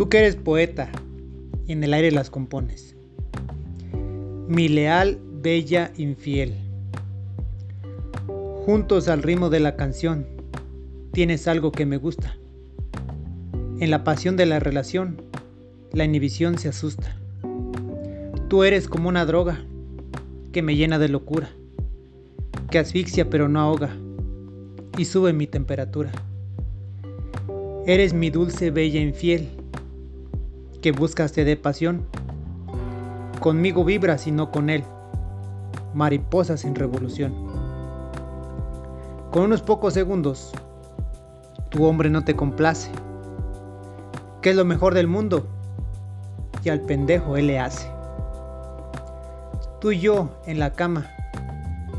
Tú que eres poeta y en el aire las compones. Mi leal, bella, infiel. Juntos al ritmo de la canción, tienes algo que me gusta. En la pasión de la relación, la inhibición se asusta. Tú eres como una droga que me llena de locura, que asfixia pero no ahoga y sube mi temperatura. Eres mi dulce, bella, infiel, que buscaste de pasión. Conmigo vibras y no con él, mariposa sin revolución. Con unos pocos segundos, tu hombre no te complace, que es lo mejor del mundo, y al pendejo él le hace. Tú y yo en la cama,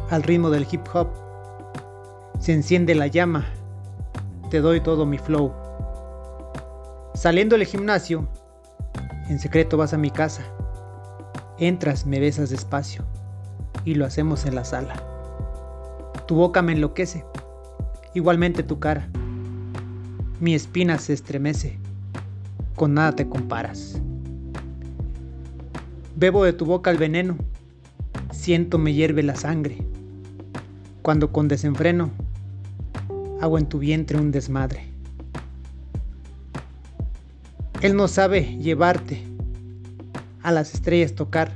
al ritmo del hip hop, se enciende la llama, te doy todo mi flow. Saliendo del gimnasio, en secreto vas a mi casa. Entras, me besas despacio y lo hacemos en la sala. Tu boca me enloquece, igualmente tu cara. Mi espina se estremece, con nada te comparas. Bebo de tu boca el veneno, siento me hierve la sangre, cuando con desenfreno hago en tu vientre un desmadre. Él no sabe llevarte a las estrellas tocar.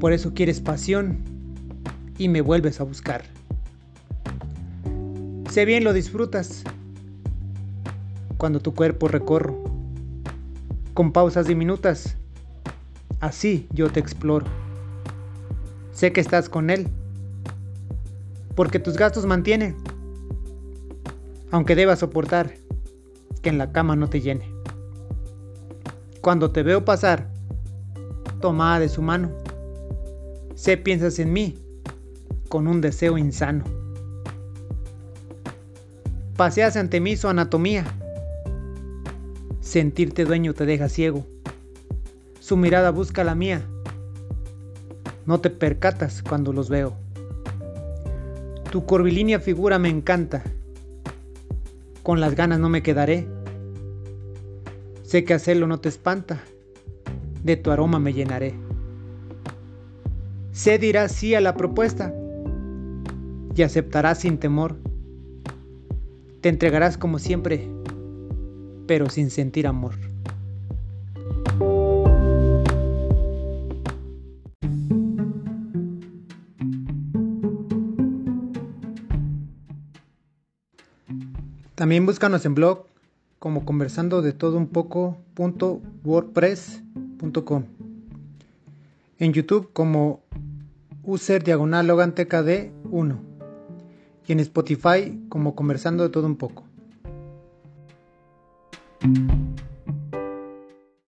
Por eso quieres pasión y me vuelves a buscar. Sé bien lo disfrutas cuando tu cuerpo recorro. Con pausas diminutas, así yo te exploro. Sé que estás con él, porque tus gastos mantienen, aunque debas soportar que en la cama no te llene. Cuando te veo pasar, tomada de su mano, sé piensas en mí con un deseo insano. Paseas ante mí su anatomía. Sentirte dueño te deja ciego. Su mirada busca la mía. No te percatas cuando los veo. Tu curvilínea figura me encanta. Con las ganas no me quedaré Sé que hacerlo no te espanta, de tu aroma me llenaré. Sé dirás sí a la propuesta y aceptarás sin temor. Te entregarás como siempre, pero sin sentir amor. También búscanos en blog como conversando de todo un poco .wordpress.com en YouTube como user diagonal logan tkd 1 y en Spotify como conversando de todo un poco.